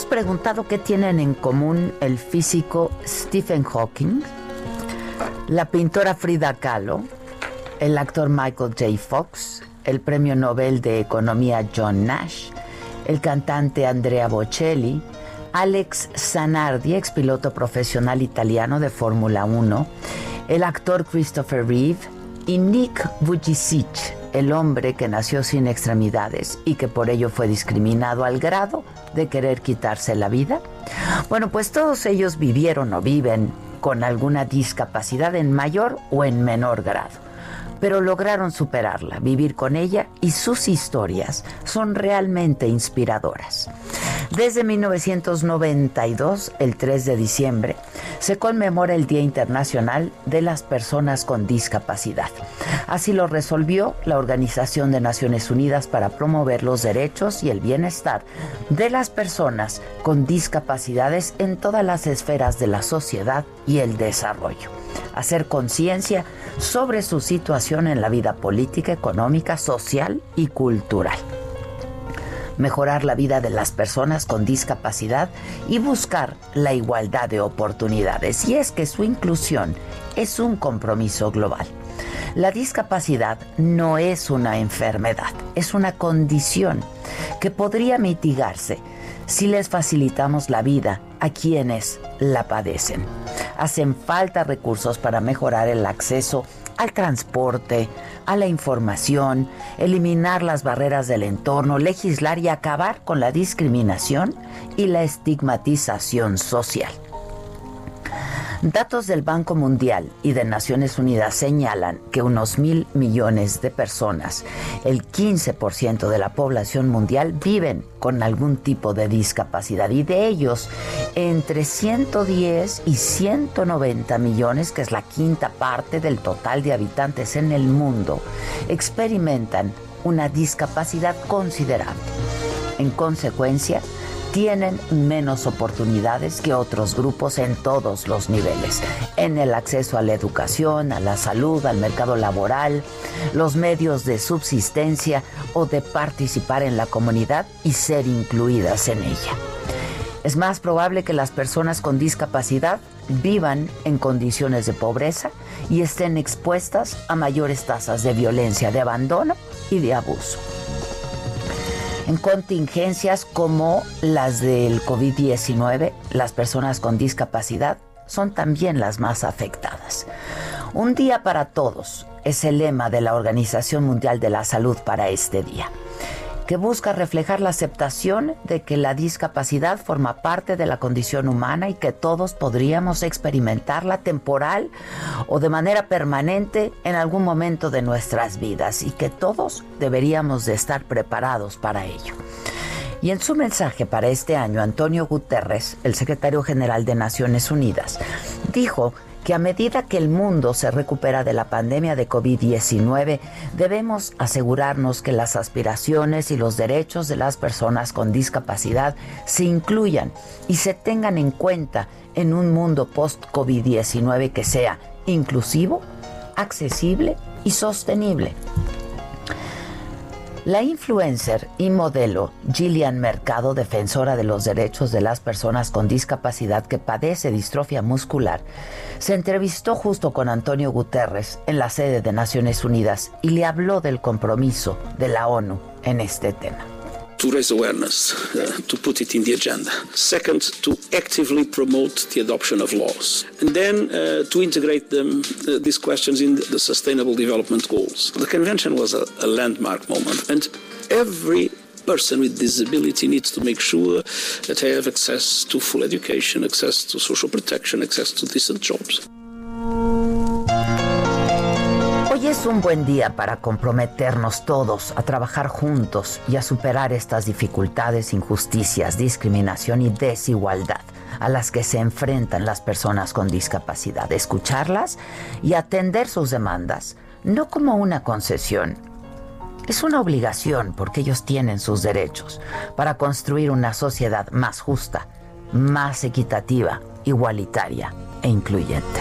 Hemos preguntado qué tienen en común el físico Stephen Hawking, la pintora Frida Kahlo, el actor Michael J. Fox, el premio Nobel de Economía John Nash, el cantante Andrea Bocelli, Alex Zanardi, ex piloto profesional italiano de Fórmula 1, el actor Christopher Reeve y Nick Vujicic, el hombre que nació sin extremidades y que por ello fue discriminado al grado de querer quitarse la vida? Bueno, pues todos ellos vivieron o viven con alguna discapacidad en mayor o en menor grado pero lograron superarla, vivir con ella y sus historias son realmente inspiradoras. Desde 1992, el 3 de diciembre, se conmemora el Día Internacional de las Personas con Discapacidad. Así lo resolvió la Organización de Naciones Unidas para promover los derechos y el bienestar de las personas con discapacidades en todas las esferas de la sociedad y el desarrollo. Hacer conciencia sobre su situación en la vida política, económica, social y cultural mejorar la vida de las personas con discapacidad y buscar la igualdad de oportunidades. Y es que su inclusión es un compromiso global. La discapacidad no es una enfermedad, es una condición que podría mitigarse si les facilitamos la vida a quienes la padecen. Hacen falta recursos para mejorar el acceso al transporte, a la información, eliminar las barreras del entorno, legislar y acabar con la discriminación y la estigmatización social. Datos del Banco Mundial y de Naciones Unidas señalan que unos mil millones de personas, el 15% de la población mundial, viven con algún tipo de discapacidad y de ellos entre 110 y 190 millones, que es la quinta parte del total de habitantes en el mundo, experimentan una discapacidad considerable. En consecuencia, tienen menos oportunidades que otros grupos en todos los niveles, en el acceso a la educación, a la salud, al mercado laboral, los medios de subsistencia o de participar en la comunidad y ser incluidas en ella. Es más probable que las personas con discapacidad vivan en condiciones de pobreza y estén expuestas a mayores tasas de violencia, de abandono y de abuso en contingencias como las del COVID-19, las personas con discapacidad son también las más afectadas. Un día para todos es el lema de la Organización Mundial de la Salud para este día que busca reflejar la aceptación de que la discapacidad forma parte de la condición humana y que todos podríamos experimentarla temporal o de manera permanente en algún momento de nuestras vidas y que todos deberíamos de estar preparados para ello. Y en su mensaje para este año, Antonio Guterres, el secretario general de Naciones Unidas, Dijo que a medida que el mundo se recupera de la pandemia de COVID-19, debemos asegurarnos que las aspiraciones y los derechos de las personas con discapacidad se incluyan y se tengan en cuenta en un mundo post-COVID-19 que sea inclusivo, accesible y sostenible. La influencer y modelo Gillian Mercado, defensora de los derechos de las personas con discapacidad que padece distrofia muscular, se entrevistó justo con Antonio Guterres en la sede de Naciones Unidas y le habló del compromiso de la ONU en este tema. To raise awareness, uh, to put it in the agenda. Second, to actively promote the adoption of laws. And then uh, to integrate them, uh, these questions in the Sustainable Development Goals. The convention was a, a landmark moment, and every person with disability needs to make sure that they have access to full education, access to social protection, access to decent jobs. Es un buen día para comprometernos todos a trabajar juntos y a superar estas dificultades, injusticias, discriminación y desigualdad a las que se enfrentan las personas con discapacidad. Escucharlas y atender sus demandas, no como una concesión. Es una obligación porque ellos tienen sus derechos para construir una sociedad más justa, más equitativa, igualitaria e incluyente.